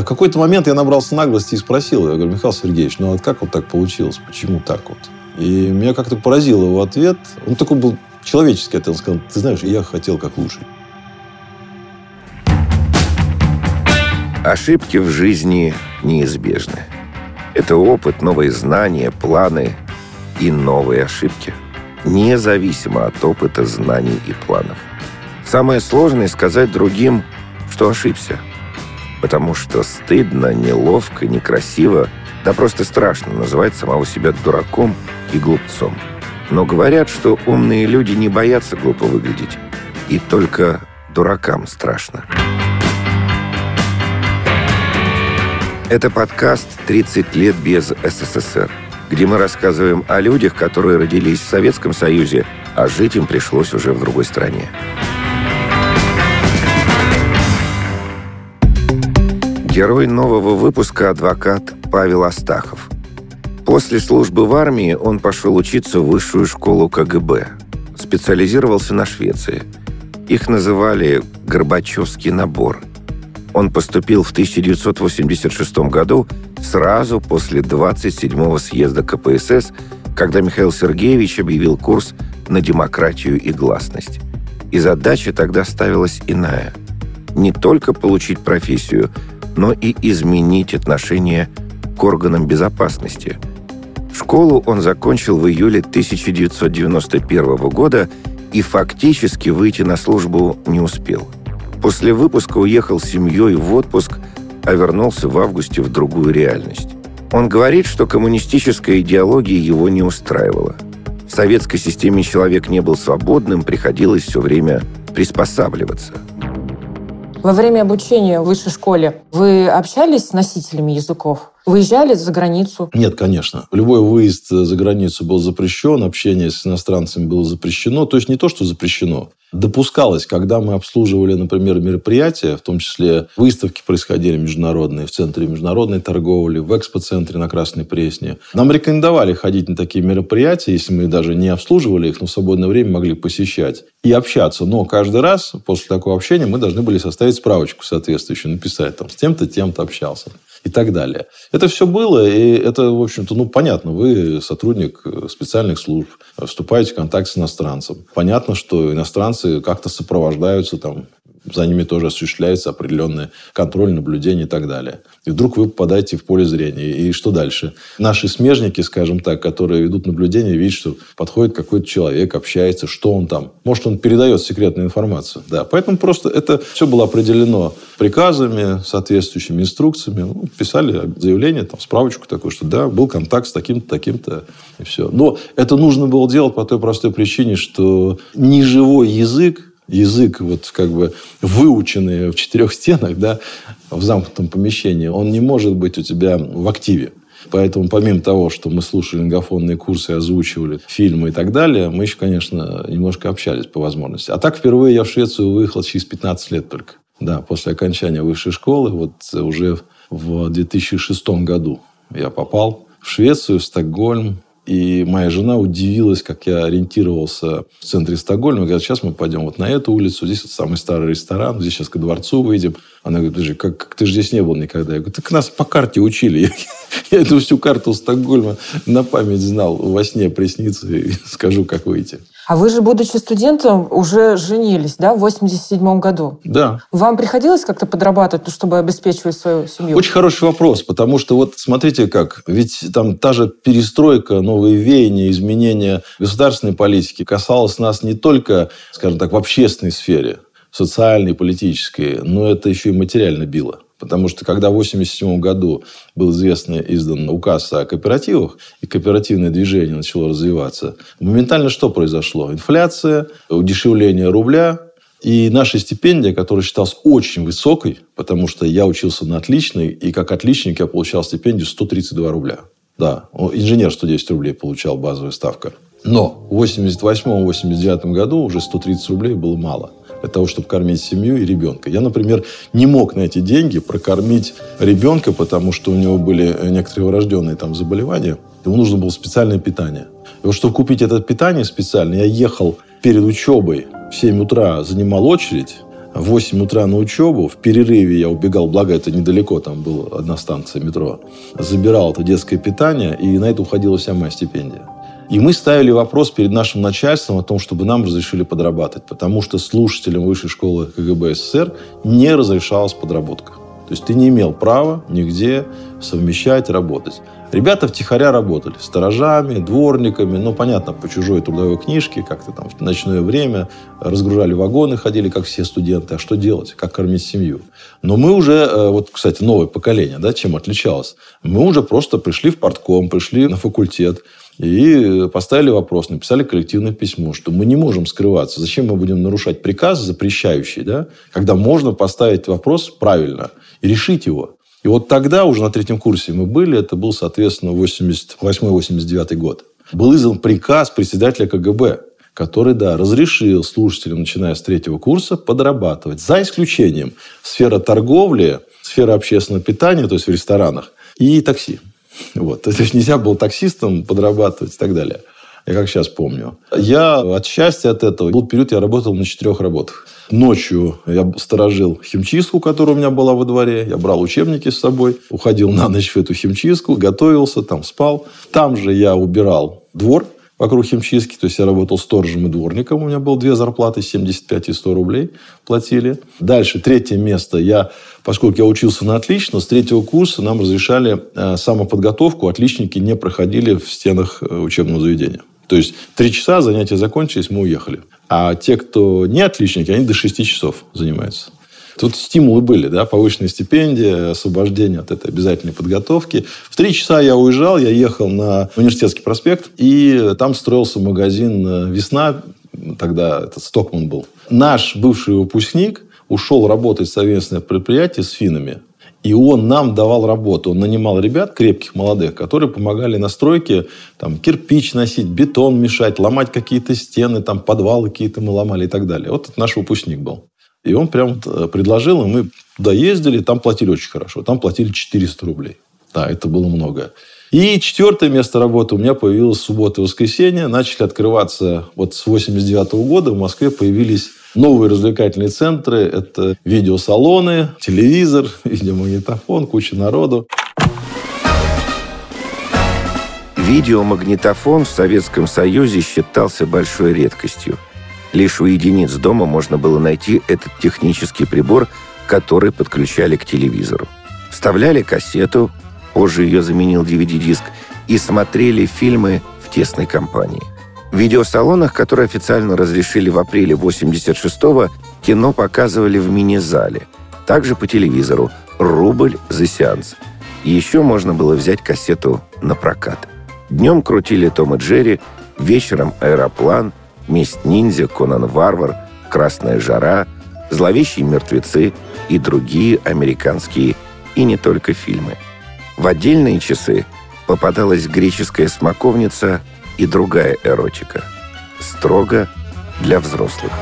В какой-то момент я набрался наглости и спросил. Я говорю, Михаил Сергеевич, ну вот как вот так получилось? Почему так вот? И меня как-то поразил его ответ. Он такой был человеческий ответ. Он сказал, ты знаешь, я хотел как лучше. Ошибки в жизни неизбежны. Это опыт, новые знания, планы и новые ошибки. Независимо от опыта, знаний и планов. Самое сложное сказать другим, что ошибся – потому что стыдно, неловко, некрасиво, да просто страшно называть самого себя дураком и глупцом. Но говорят, что умные люди не боятся глупо выглядеть, и только дуракам страшно. Это подкаст «30 лет без СССР», где мы рассказываем о людях, которые родились в Советском Союзе, а жить им пришлось уже в другой стране. Герой нового выпуска – адвокат Павел Астахов. После службы в армии он пошел учиться в высшую школу КГБ. Специализировался на Швеции. Их называли «Горбачевский набор». Он поступил в 1986 году сразу после 27-го съезда КПСС, когда Михаил Сергеевич объявил курс на демократию и гласность. И задача тогда ставилась иная – не только получить профессию – но и изменить отношение к органам безопасности. Школу он закончил в июле 1991 года и фактически выйти на службу не успел. После выпуска уехал с семьей в отпуск, а вернулся в августе в другую реальность. Он говорит, что коммунистическая идеология его не устраивала. В советской системе человек не был свободным, приходилось все время приспосабливаться – во время обучения в высшей школе вы общались с носителями языков? Выезжали за границу? Нет, конечно. Любой выезд за границу был запрещен, общение с иностранцами было запрещено. То есть не то, что запрещено. Допускалось, когда мы обслуживали, например, мероприятия, в том числе выставки происходили международные в Центре международной торговли, в экспоцентре на Красной Пресне. Нам рекомендовали ходить на такие мероприятия, если мы даже не обслуживали их, но в свободное время могли посещать и общаться. Но каждый раз после такого общения мы должны были составить справочку соответствующую, написать там с тем-то, тем-то общался и так далее. Это все было, и это, в общем-то, ну, понятно, вы сотрудник специальных служб, вступаете в контакт с иностранцем. Понятно, что иностранцы как-то сопровождаются там за ними тоже осуществляется определенный контроль, наблюдение и так далее. И вдруг вы попадаете в поле зрения. И что дальше? Наши смежники, скажем так, которые ведут наблюдение, видят, что подходит какой-то человек, общается, что он там. Может, он передает секретную информацию. Да. Поэтому просто это все было определено приказами, соответствующими инструкциями. Ну, писали заявление, там, справочку такую, что да, был контакт с таким-то, таким-то, и все. Но это нужно было делать по той простой причине, что неживой язык язык, вот как бы выученный в четырех стенах, да, в замкнутом помещении, он не может быть у тебя в активе. Поэтому помимо того, что мы слушали лингофонные курсы, озвучивали фильмы и так далее, мы еще, конечно, немножко общались по возможности. А так впервые я в Швецию выехал через 15 лет только. Да, после окончания высшей школы, вот уже в 2006 году я попал в Швецию, в Стокгольм, и моя жена удивилась, как я ориентировался в центре Стокгольма. Говорит, сейчас мы пойдем вот на эту улицу, здесь вот самый старый ресторан, здесь сейчас к дворцу выйдем. Она говорит, подожди, как, как ты же здесь не был никогда? Я говорю, так нас по карте учили. Я, эту всю карту Стокгольма на память знал. Во сне приснится и скажу, как выйти. А вы же, будучи студентом, уже женились, да, в 87 году? Да. Вам приходилось как-то подрабатывать, ну, чтобы обеспечивать свою семью? Очень хороший вопрос, потому что вот смотрите как, ведь там та же перестройка, новые веяния, изменения государственной политики касалась нас не только, скажем так, в общественной сфере, социальной, политической, но это еще и материально било. Потому что когда в 1987 году был известно издан указ о кооперативах, и кооперативное движение начало развиваться, моментально что произошло? Инфляция, удешевление рубля, И наша стипендия, которая считалась очень высокой, потому что я учился на отличный, и как отличник я получал стипендию 132 рубля. Да, инженер 110 рублей получал базовая ставка. Но в 88-89 году уже 130 рублей было мало для того, чтобы кормить семью и ребенка. Я, например, не мог на эти деньги прокормить ребенка, потому что у него были некоторые врожденные там заболевания. Ему нужно было специальное питание. И вот, чтобы купить это питание специальное, я ехал перед учебой в 7 утра занимал очередь, в 8 утра на учебу, в перерыве я убегал, благо это недалеко, там была одна станция метро, забирал это детское питание, и на это уходила вся моя стипендия. И мы ставили вопрос перед нашим начальством о том, чтобы нам разрешили подрабатывать, потому что слушателям высшей школы КГБ СССР не разрешалась подработка. То есть ты не имел права нигде совмещать, работать. Ребята втихаря работали сторожами, дворниками, ну, понятно, по чужой трудовой книжке, как-то там в ночное время, разгружали вагоны, ходили, как все студенты. А что делать? Как кормить семью? Но мы уже, э, вот, кстати, новое поколение, да, чем отличалось? Мы уже просто пришли в портком, пришли на факультет, и поставили вопрос, написали коллективное письмо, что мы не можем скрываться. Зачем мы будем нарушать приказ запрещающий, да? когда можно поставить вопрос правильно и решить его. И вот тогда, уже на третьем курсе мы были, это был, соответственно, 88-89 год. Был издан приказ председателя КГБ, который, да, разрешил слушателям, начиная с третьего курса, подрабатывать. За исключением сфера торговли, сфера общественного питания, то есть в ресторанах, и такси. Вот. То есть нельзя было таксистом подрабатывать и так далее. Я как сейчас помню. Я от счастья от этого. Был период, я работал на четырех работах. Ночью я сторожил химчистку, которая у меня была во дворе. Я брал учебники с собой, уходил на ночь в эту химчистку, готовился, там спал. Там же я убирал двор вокруг химчистки. То есть я работал сторожем и дворником. У меня было две зарплаты, 75 и 100 рублей платили. Дальше, третье место. Я, поскольку я учился на отлично, с третьего курса нам разрешали э, самоподготовку. Отличники не проходили в стенах э, учебного заведения. То есть три часа занятия закончились, мы уехали. А те, кто не отличники, они до шести часов занимаются. Тут стимулы были, да, повышенные стипендии, освобождение от этой обязательной подготовки. В три часа я уезжал, я ехал на университетский проспект, и там строился магазин э, «Весна», тогда этот Стокман был. Наш бывший выпускник ушел работать в совместное предприятие с финами. И он нам давал работу. Он нанимал ребят, крепких, молодых, которые помогали на стройке там, кирпич носить, бетон мешать, ломать какие-то стены, там, подвалы какие-то мы ломали и так далее. Вот это наш выпускник был. И он прям э, предложил, и мы туда ездили, там платили очень хорошо. Там платили 400 рублей. Да, это было много. И четвертое место работы у меня появилось в субботу и воскресенье. Начали открываться вот с 89 -го года в Москве появились новые развлекательные центры. Это видеосалоны, телевизор, видеомагнитофон, куча народу. Видеомагнитофон в Советском Союзе считался большой редкостью. Лишь у единиц дома можно было найти этот технический прибор, который подключали к телевизору. Вставляли кассету, позже ее заменил DVD-диск, и смотрели фильмы в тесной компании. В видеосалонах, которые официально разрешили в апреле 86-го, кино показывали в мини-зале. Также по телевизору. Рубль за сеанс. Еще можно было взять кассету на прокат. Днем крутили Том и Джерри, вечером «Аэроплан», «Месть ниндзя», «Конан Варвар», «Красная жара», «Зловещие мертвецы» и другие американские и не только фильмы. В отдельные часы попадалась греческая смоковница и другая эротика. Строго для взрослых.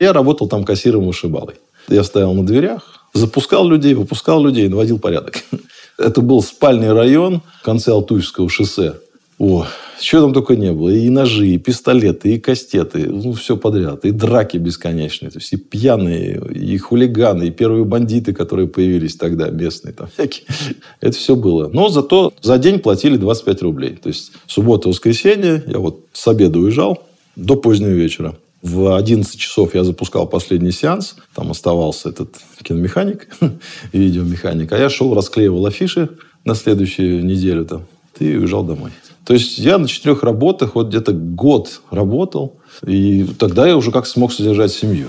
Я работал там кассиром и. Я стоял на дверях, запускал людей, выпускал людей, наводил порядок. Это был спальный район в конце Алтуевского шоссе. О, чего там только не было. И ножи, и пистолеты, и кастеты. Ну, все подряд. И драки бесконечные. То есть, и пьяные, и хулиганы, и первые бандиты, которые появились тогда, местные. Там, всякие. Это все было. Но зато за день платили 25 рублей. То есть, суббота, воскресенье. Я вот с обеда уезжал до позднего вечера. В 11 часов я запускал последний сеанс. Там оставался этот киномеханик, видеомеханик. А я шел, расклеивал афиши на следующую неделю там. И уезжал домой. То есть я на четырех работах вот где-то год работал. И тогда я уже как смог содержать семью.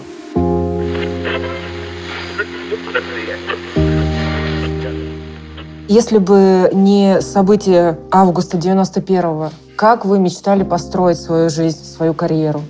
Если бы не события августа 91-го, как вы мечтали построить свою жизнь, свою карьеру?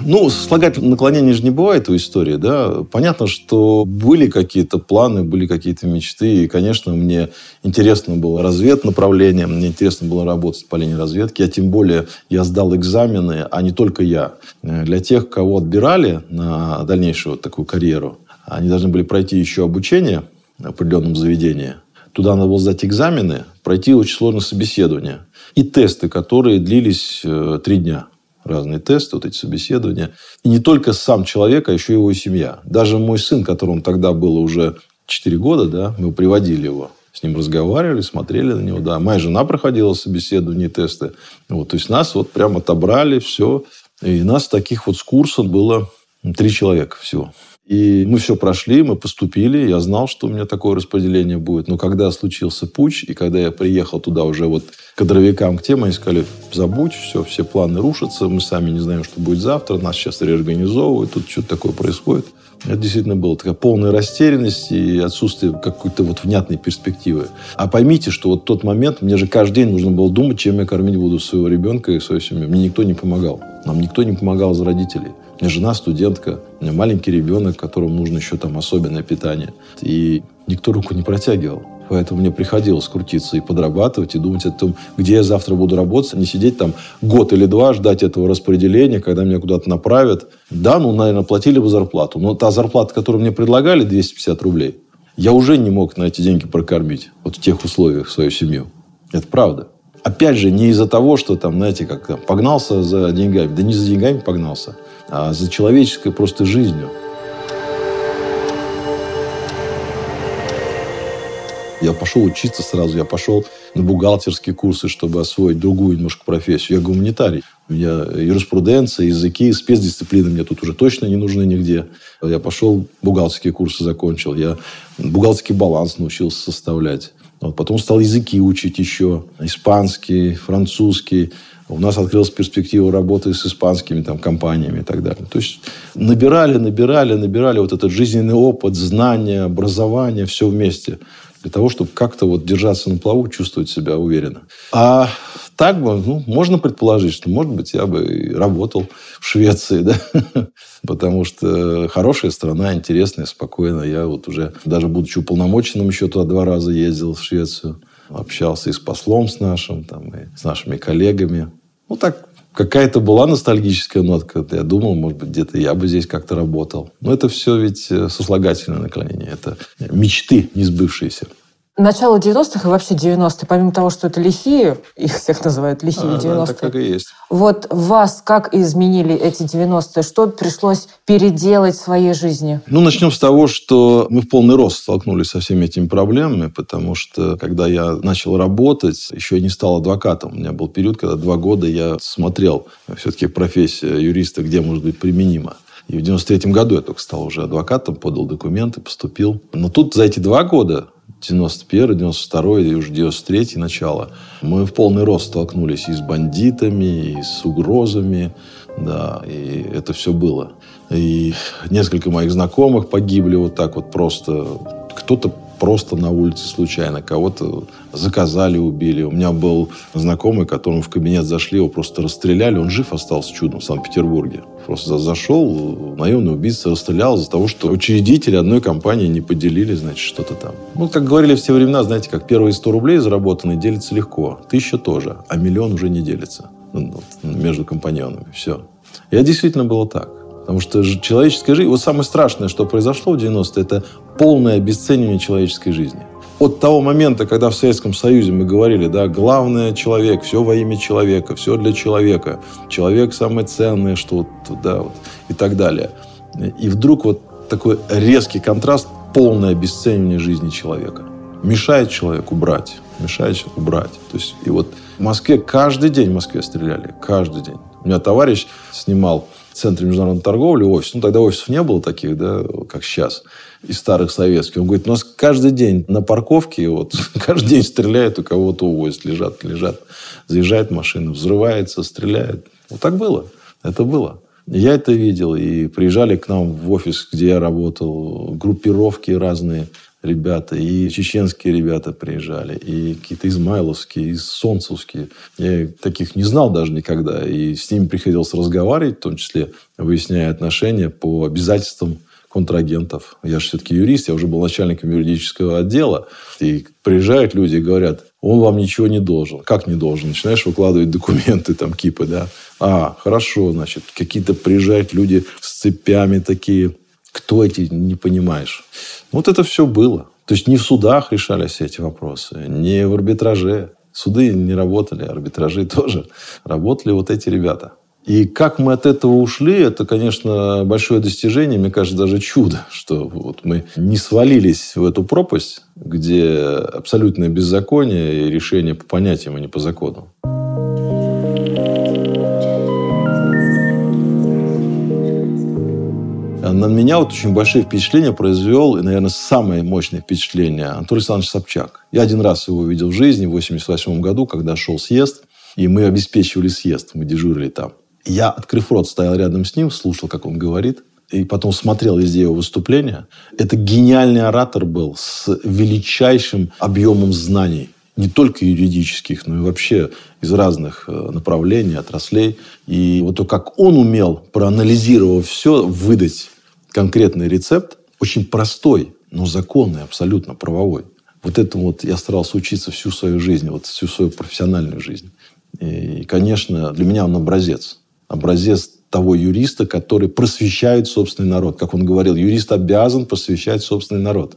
Ну, слагательное наклонение же не бывает у истории, да. Понятно, что были какие-то планы, были какие-то мечты, и, конечно, мне интересно было разведнаправление, мне интересно было работать по линии разведки, а тем более я сдал экзамены, а не только я. Для тех, кого отбирали на дальнейшую вот такую карьеру, они должны были пройти еще обучение в определенном заведении. Туда надо было сдать экзамены, пройти очень сложное собеседование. И тесты, которые длились э, три дня разные тесты, вот эти собеседования. И не только сам человек, а еще его семья. Даже мой сын, которому тогда было уже 4 года, да, мы приводили его. С ним разговаривали, смотрели на него. Да. Моя жена проходила собеседование, тесты. Вот, то есть нас вот прям отобрали, все. И нас таких вот с курса было три человека всего. И мы все прошли, мы поступили. Я знал, что у меня такое распределение будет. Но когда случился путь, и когда я приехал туда уже вот кадровикам к тем, они сказали, забудь, все, все планы рушатся, мы сами не знаем, что будет завтра, нас сейчас реорганизовывают, тут что-то такое происходит. Это действительно было такая полная растерянность и отсутствие какой-то вот внятной перспективы. А поймите, что вот тот момент, мне же каждый день нужно было думать, чем я кормить буду своего ребенка и свою семью. Мне никто не помогал. Нам никто не помогал из родителей. Меня жена студентка, у меня маленький ребенок, которому нужно еще там особенное питание. И никто руку не протягивал. Поэтому мне приходилось крутиться и подрабатывать, и думать о том, где я завтра буду работать, а не сидеть там год или два, ждать этого распределения, когда меня куда-то направят. Да, ну, наверное, платили бы зарплату. Но та зарплата, которую мне предлагали, 250 рублей, я уже не мог на эти деньги прокормить вот в тех условиях свою семью. Это правда. Опять же, не из-за того, что там, знаете, как там, погнался за деньгами. Да не за деньгами погнался, а за человеческой просто жизнью. Я пошел учиться сразу, я пошел на бухгалтерские курсы, чтобы освоить другую немножко профессию. Я гуманитарий. У меня юриспруденция, языки, спецдисциплины мне тут уже точно не нужны нигде. Я пошел, бухгалтерские курсы закончил. Я бухгалтерский баланс научился составлять. Вот, потом стал языки учить еще. Испанский, французский. У нас открылась перспектива работы с испанскими там, компаниями и так далее. То есть набирали, набирали, набирали вот этот жизненный опыт, знания, образование, все вместе для того, чтобы как-то вот держаться на плаву, чувствовать себя уверенно. А так бы, ну, можно предположить, что, может быть, я бы работал в Швеции, да, потому что хорошая страна, интересная, спокойная. Я вот уже, даже будучи уполномоченным, еще туда два раза ездил в Швецию, общался и с послом с нашим, там, и с нашими коллегами. Ну, так какая-то была ностальгическая нотка. Я думал, может быть, где-то я бы здесь как-то работал. Но это все ведь э, сослагательное наклонение. Это мечты не сбывшиеся. Начало 90-х и вообще 90-е, помимо того, что это лихие, их всех называют лихие а, 90-е. Да, так и есть. Вот вас как изменили эти 90-е? Что пришлось переделать в своей жизни? Ну, начнем с того, что мы в полный рост столкнулись со всеми этими проблемами, потому что, когда я начал работать, еще не стал адвокатом. У меня был период, когда два года я смотрел все-таки профессия юриста, где может быть применима. И в 93 году я только стал уже адвокатом, подал документы, поступил. Но тут за эти два года 91 92 и уже 93 начало. Мы в полный рост столкнулись и с бандитами, и с угрозами. Да, и это все было. И несколько моих знакомых погибли вот так вот просто. Кто-то просто на улице случайно. Кого-то заказали, убили. У меня был знакомый, которому в кабинет зашли, его просто расстреляли. Он жив остался чудом в Санкт-Петербурге. Просто зашел, наемный убийца расстрелял из-за того, что учредители одной компании не поделили, значит, что-то там. Ну, как говорили в те времена, знаете, как первые 100 рублей заработанные делятся легко. Тысяча тоже, а миллион уже не делится ну, между компаньонами. Все. Это действительно было так. Потому что человеческая жизнь... Вот самое страшное, что произошло в 90-е, это полное обесценивание человеческой жизни. От того момента, когда в Советском Союзе мы говорили, да, главное человек, все во имя человека, все для человека, человек самое ценное, что вот, да, вот, и так далее. И вдруг вот такой резкий контраст, полное обесценивание жизни человека. Мешает человеку брать, мешает человеку брать. То есть, и вот в Москве каждый день в Москве стреляли, каждый день. У меня товарищ снимал в Центре международной торговли офис. Ну, тогда офисов не было таких, да, как сейчас, из старых советских. Он говорит, у нас каждый день на парковке, вот, каждый день стреляют, у кого-то увозят, лежат, лежат. Заезжает машина, взрывается, стреляет. Вот так было. Это было. Я это видел. И приезжали к нам в офис, где я работал, группировки разные ребята, и чеченские ребята приезжали, и какие-то измайловские, и солнцевские. Я таких не знал даже никогда, и с ними приходилось разговаривать, в том числе выясняя отношения по обязательствам контрагентов. Я же все-таки юрист, я уже был начальником юридического отдела. И приезжают люди и говорят, он вам ничего не должен. Как не должен? Начинаешь выкладывать документы, там, кипы, да. А, хорошо, значит, какие-то приезжают люди с цепями такие. Кто эти, не понимаешь. Вот это все было. То есть не в судах решались эти вопросы, не в арбитраже. Суды не работали, арбитражи тоже. Работали вот эти ребята. И как мы от этого ушли, это, конечно, большое достижение, мне кажется, даже чудо, что вот мы не свалились в эту пропасть, где абсолютное беззаконие и решение по понятиям, а не по закону. На меня вот очень большое впечатление произвел, и, наверное, самое мощное впечатление Анатолий Александрович Собчак. Я один раз его видел в жизни в 1988 году, когда шел съезд, и мы обеспечивали съезд, мы дежурили там. Я, открыв рот, стоял рядом с ним, слушал, как он говорит, и потом смотрел везде его выступления. Это гениальный оратор был с величайшим объемом знаний. Не только юридических, но и вообще из разных э, направлений, отраслей. И вот то, как он умел, проанализировав все, выдать конкретный рецепт, очень простой, но законный, абсолютно правовой. Вот этому вот я старался учиться всю свою жизнь, вот всю свою профессиональную жизнь. И, конечно, для меня он образец образец того юриста, который просвещает собственный народ. Как он говорил, юрист обязан просвещать собственный народ.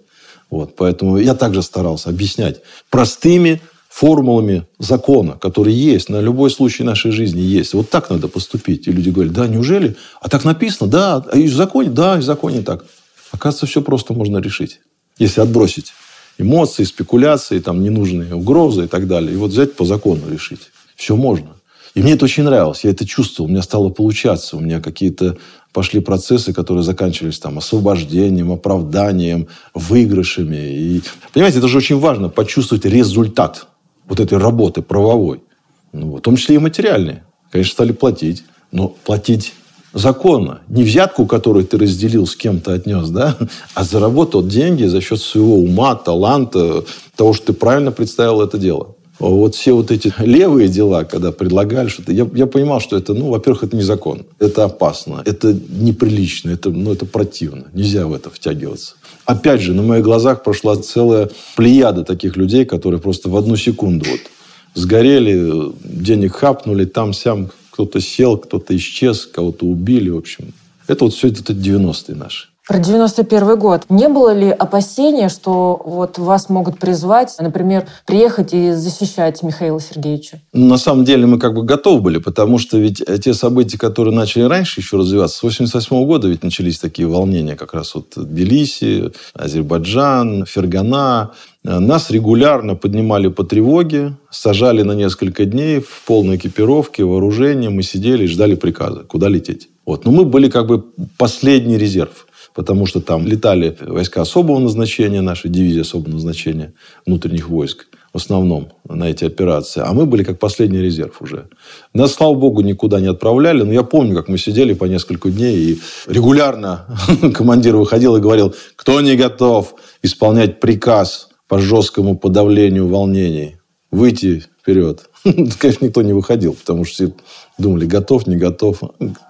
Вот, поэтому я также старался объяснять простыми формулами закона, которые есть, на любой случай нашей жизни есть. Вот так надо поступить. И люди говорят, да, неужели? А так написано, да, а и в законе, да, и в законе так. Оказывается, все просто можно решить, если отбросить эмоции, спекуляции, там, ненужные угрозы и так далее. И вот взять по закону решить. Все можно. И мне это очень нравилось, я это чувствовал, у меня стало получаться, у меня какие-то пошли процессы, которые заканчивались там освобождением, оправданием, выигрышами. И, понимаете, это же очень важно, почувствовать результат вот этой работы правовой. Ну, в том числе и материальные. Конечно, стали платить, но платить законно. Не взятку, которую ты разделил, с кем-то отнес, да, а заработал деньги за счет своего ума, таланта, того, что ты правильно представил это дело вот все вот эти левые дела, когда предлагали что-то, я, я понимал, что это, ну, во-первых, это незаконно, это опасно, это неприлично, это, ну, это противно, нельзя в это втягиваться. Опять же, на моих глазах прошла целая плеяда таких людей, которые просто в одну секунду вот сгорели, денег хапнули, там-сям кто-то сел, кто-то исчез, кого-то убили, в общем. Это вот все это 90-е наши. Про 91 год. Не было ли опасения, что вот вас могут призвать, например, приехать и защищать Михаила Сергеевича? На самом деле мы как бы готовы были, потому что ведь те события, которые начали раньше еще развиваться, с 88 года ведь начались такие волнения, как раз вот Тбилиси, Азербайджан, Фергана, нас регулярно поднимали по тревоге, сажали на несколько дней в полной экипировке, вооружении. Мы сидели и ждали приказа, куда лететь. Вот. Но мы были как бы последний резерв потому что там летали войска особого назначения, наша дивизия особого назначения внутренних войск в основном на эти операции. А мы были как последний резерв уже. Нас, слава богу, никуда не отправляли. Но я помню, как мы сидели по несколько дней, и регулярно командир выходил и говорил, кто не готов исполнять приказ по жесткому подавлению волнений, выйти вперед. Конечно, никто не выходил, потому что все думали, готов, не готов.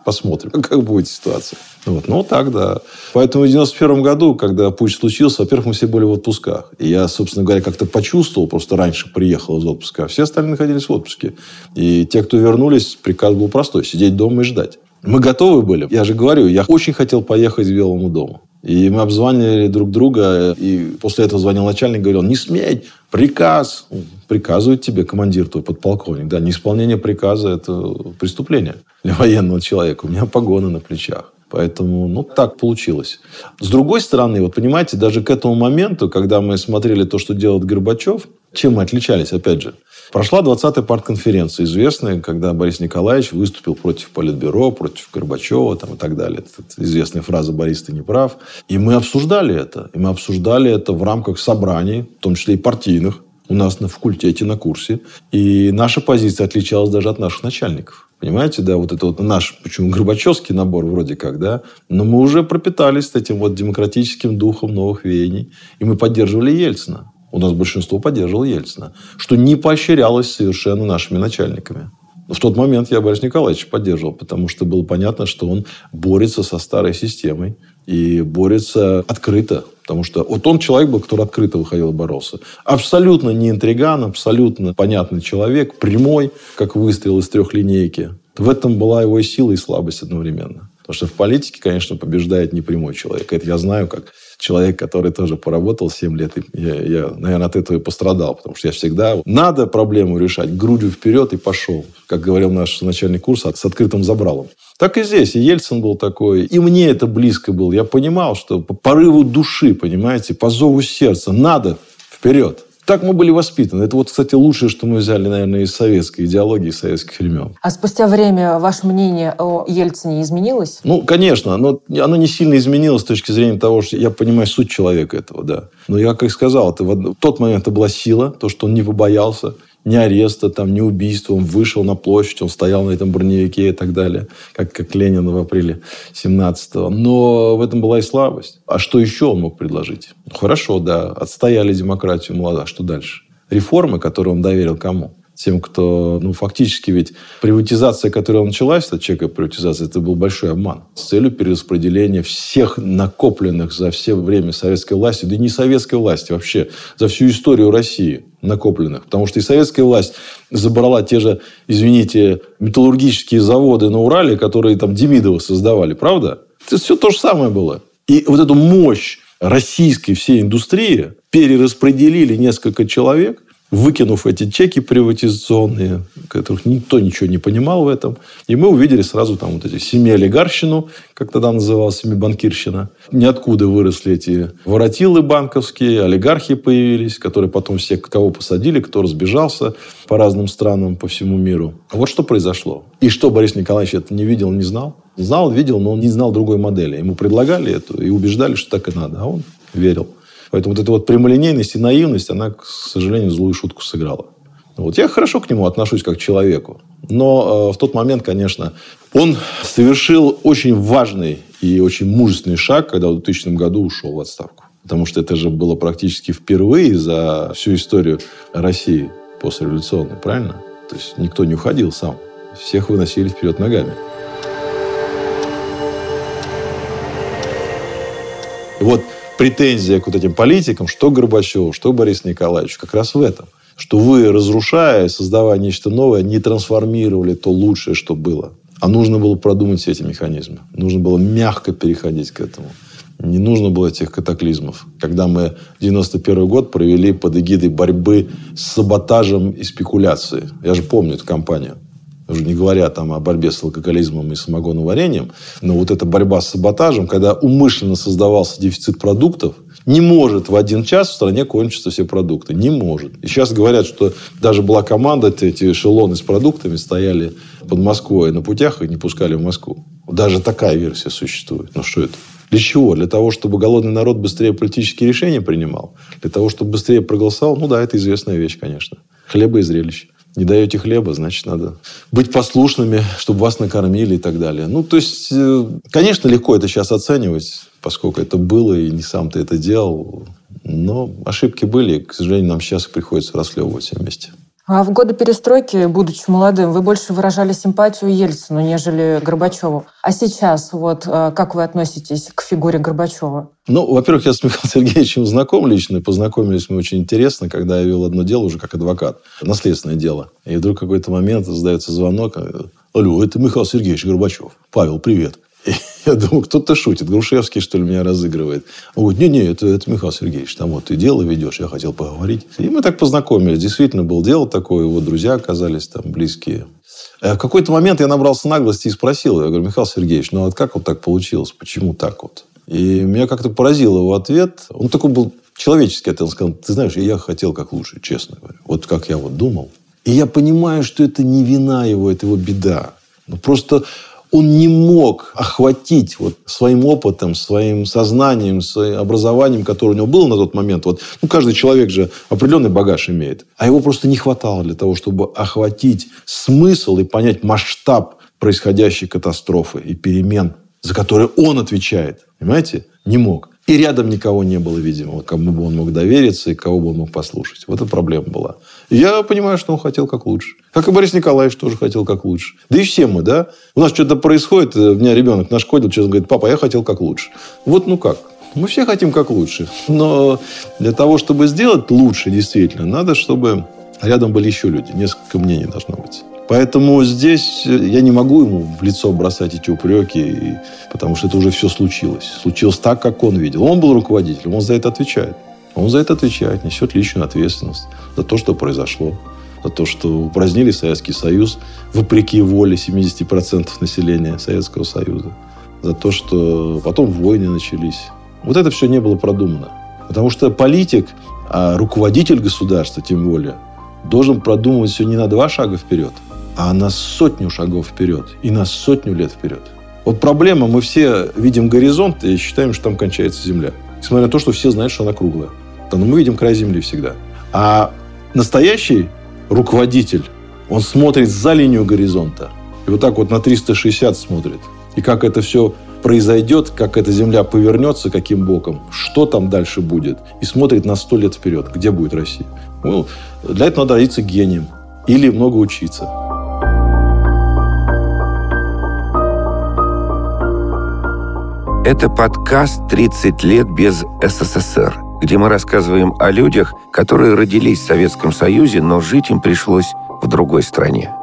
Посмотрим, как будет ситуация. Вот. Ну, так, да. Поэтому в 91 году, когда путь случился, во-первых, мы все были в отпусках. И я, собственно говоря, как-то почувствовал, просто раньше приехал из отпуска, а все остальные находились в отпуске. И те, кто вернулись, приказ был простой – сидеть дома и ждать. Мы готовы были. Я же говорю, я очень хотел поехать к Белому дому. И мы обзванивали друг друга, и после этого звонил начальник, говорил, не смей, приказ. Приказывает тебе командир твой, подполковник. Да, неисполнение приказа – это преступление для военного человека. У меня погоны на плечах. Поэтому, ну, так получилось. С другой стороны, вот понимаете, даже к этому моменту, когда мы смотрели то, что делает Горбачев, чем мы отличались, опять же. Прошла 20-я партконференция, известная, когда Борис Николаевич выступил против Политбюро, против Горбачева там, и так далее. Это известная фраза «Борис, ты не прав». И мы обсуждали это. И мы обсуждали это в рамках собраний, в том числе и партийных, у нас на факультете, на курсе. И наша позиция отличалась даже от наших начальников. Понимаете, да, вот это вот наш, почему Горбачевский набор вроде как, да, но мы уже пропитались этим вот демократическим духом новых веяний, и мы поддерживали Ельцина. У нас большинство поддерживало Ельцина, что не поощрялось совершенно нашими начальниками. В тот момент я Борис Николаевич поддерживал, потому что было понятно, что он борется со старой системой и борется открыто. Потому что вот он человек был, который открыто выходил и боролся. Абсолютно не интриган, абсолютно понятный человек, прямой, как выстрел из трехлинейки. В этом была его и сила, и слабость одновременно. Потому что в политике, конечно, побеждает непрямой человек. Это я знаю, как человек, который тоже поработал 7 лет, и я, я, наверное, от этого и пострадал, потому что я всегда... Надо проблему решать, грудью вперед и пошел. Как говорил наш начальник курса, с открытым забралом. Так и здесь. И Ельцин был такой. И мне это близко было. Я понимал, что по порыву души, понимаете, по зову сердца надо вперед. Так мы были воспитаны. Это вот, кстати, лучшее, что мы взяли, наверное, из советской идеологии, из советских времен. А спустя время ваше мнение о Ельцине изменилось? Ну, конечно, но оно не сильно изменилось с точки зрения того, что я понимаю суть человека этого, да. Но я, как сказал, это в тот момент это была сила, то, что он не побоялся ни ареста, там, ни убийства. Он вышел на площадь, он стоял на этом броневике и так далее, как, как Ленин в апреле 17-го. Но в этом была и слабость. А что еще он мог предложить? Ну, хорошо, да, отстояли демократию молодых. А что дальше? Реформы, которые он доверил кому? Тем, кто, ну, фактически ведь приватизация, которая началась, это чековая приватизация, это был большой обман с целью перераспределения всех накопленных за все время советской власти, да и не советской власти вообще, за всю историю России накопленных. Потому что и советская власть забрала те же, извините, металлургические заводы на Урале, которые там Демидовы создавали, правда? Это все то же самое было. И вот эту мощь российской всей индустрии перераспределили несколько человек, выкинув эти чеки приватизационные, которых никто ничего не понимал в этом. И мы увидели сразу там вот эти семиолигарщину, как тогда называлась, семибанкирщина. Ниоткуда выросли эти воротилы банковские, олигархи появились, которые потом все кого посадили, кто разбежался по разным странам, по всему миру. А вот что произошло. И что Борис Николаевич это не видел, не знал? Знал, видел, но он не знал другой модели. Ему предлагали эту и убеждали, что так и надо. А он верил. Поэтому вот эта вот прямолинейность и наивность, она, к сожалению, злую шутку сыграла. Вот. Я хорошо к нему отношусь как к человеку. Но э, в тот момент, конечно, он совершил очень важный и очень мужественный шаг, когда в 2000 году ушел в отставку. Потому что это же было практически впервые за всю историю России послереволюционной, правильно? То есть никто не уходил сам. Всех выносили вперед ногами. И вот претензия к вот этим политикам, что Горбачеву, что Борис Николаевич, как раз в этом. Что вы, разрушая, создавая нечто новое, не трансформировали то лучшее, что было. А нужно было продумать все эти механизмы. Нужно было мягко переходить к этому. Не нужно было этих катаклизмов. Когда мы 91 год провели под эгидой борьбы с саботажем и спекуляцией. Я же помню эту кампанию уже не говоря там о борьбе с алкоголизмом и самогоноварением, но вот эта борьба с саботажем, когда умышленно создавался дефицит продуктов, не может в один час в стране кончиться все продукты. Не может. И сейчас говорят, что даже была команда, эти эшелоны с продуктами стояли под Москвой на путях и не пускали в Москву. Даже такая версия существует. Ну что это? Для чего? Для того, чтобы голодный народ быстрее политические решения принимал? Для того, чтобы быстрее проголосовал? Ну да, это известная вещь, конечно. Хлеба и зрелище не даете хлеба, значит, надо быть послушными, чтобы вас накормили и так далее. Ну, то есть, э, конечно, легко это сейчас оценивать, поскольку это было, и не сам ты это делал. Но ошибки были, и, к сожалению, нам сейчас приходится расхлебывать все вместе. А в годы перестройки, будучи молодым, вы больше выражали симпатию Ельцину, нежели Горбачеву. А сейчас вот э, как вы относитесь к фигуре Горбачева? Ну, во-первых, я с Михаилом Сергеевичем знаком лично. Познакомились мы очень интересно, когда я вел одно дело уже как адвокат. Наследственное дело. И вдруг в какой-то момент задается звонок. Алло, это Михаил Сергеевич Горбачев. Павел, привет. Я думаю, кто-то шутит. Грушевский, что ли, меня разыгрывает. Он говорит, не-не, это, это Михаил Сергеевич. Там вот ты дело ведешь, я хотел поговорить. И мы так познакомились. Действительно, было дело такое. Его друзья оказались там близкие. А в какой-то момент я набрался наглости и спросил. Я говорю, Михаил Сергеевич, ну вот как вот так получилось? Почему так вот? И меня как-то поразил его ответ. Он такой был человеческий ответ. Он сказал, ты знаешь, я хотел как лучше, честно говоря. Вот как я вот думал. И я понимаю, что это не вина его, это его беда. Ну, просто он не мог охватить вот своим опытом, своим сознанием, своим образованием, которое у него было на тот момент. Вот, ну, каждый человек же определенный багаж имеет. А его просто не хватало для того, чтобы охватить смысл и понять масштаб происходящей катастрофы и перемен, за которые он отвечает. Понимаете? Не мог. И рядом никого не было, видимо, кому бы он мог довериться и кого бы он мог послушать. Вот эта проблема была. Я понимаю, что он хотел как лучше. Как и Борис Николаевич тоже хотел как лучше. Да и все мы, да? У нас что-то происходит, у меня ребенок нашкодил, честно говорит, папа, я хотел как лучше. Вот ну как? Мы все хотим как лучше. Но для того, чтобы сделать лучше, действительно, надо, чтобы рядом были еще люди. Несколько мнений должно быть. Поэтому здесь я не могу ему в лицо бросать эти упреки, потому что это уже все случилось. Случилось так, как он видел. Он был руководителем, он за это отвечает. Он за это отвечает, несет личную ответственность за то, что произошло. За то, что упразднили Советский Союз вопреки воле 70% населения Советского Союза. За то, что потом войны начались. Вот это все не было продумано. Потому что политик, а руководитель государства тем более, должен продумывать все не на два шага вперед, а на сотню шагов вперед и на сотню лет вперед. Вот проблема, мы все видим горизонт и считаем, что там кончается Земля. Несмотря на то, что все знают, что она круглая. Но мы видим край Земли всегда. А настоящий руководитель, он смотрит за линию горизонта. И вот так вот на 360 смотрит. И как это все произойдет, как эта Земля повернется, каким боком, что там дальше будет. И смотрит на сто лет вперед, где будет Россия. Ну, для этого надо родиться гением или много учиться. Это подкаст «30 лет без СССР», где мы рассказываем о людях, которые родились в Советском Союзе, но жить им пришлось в другой стране.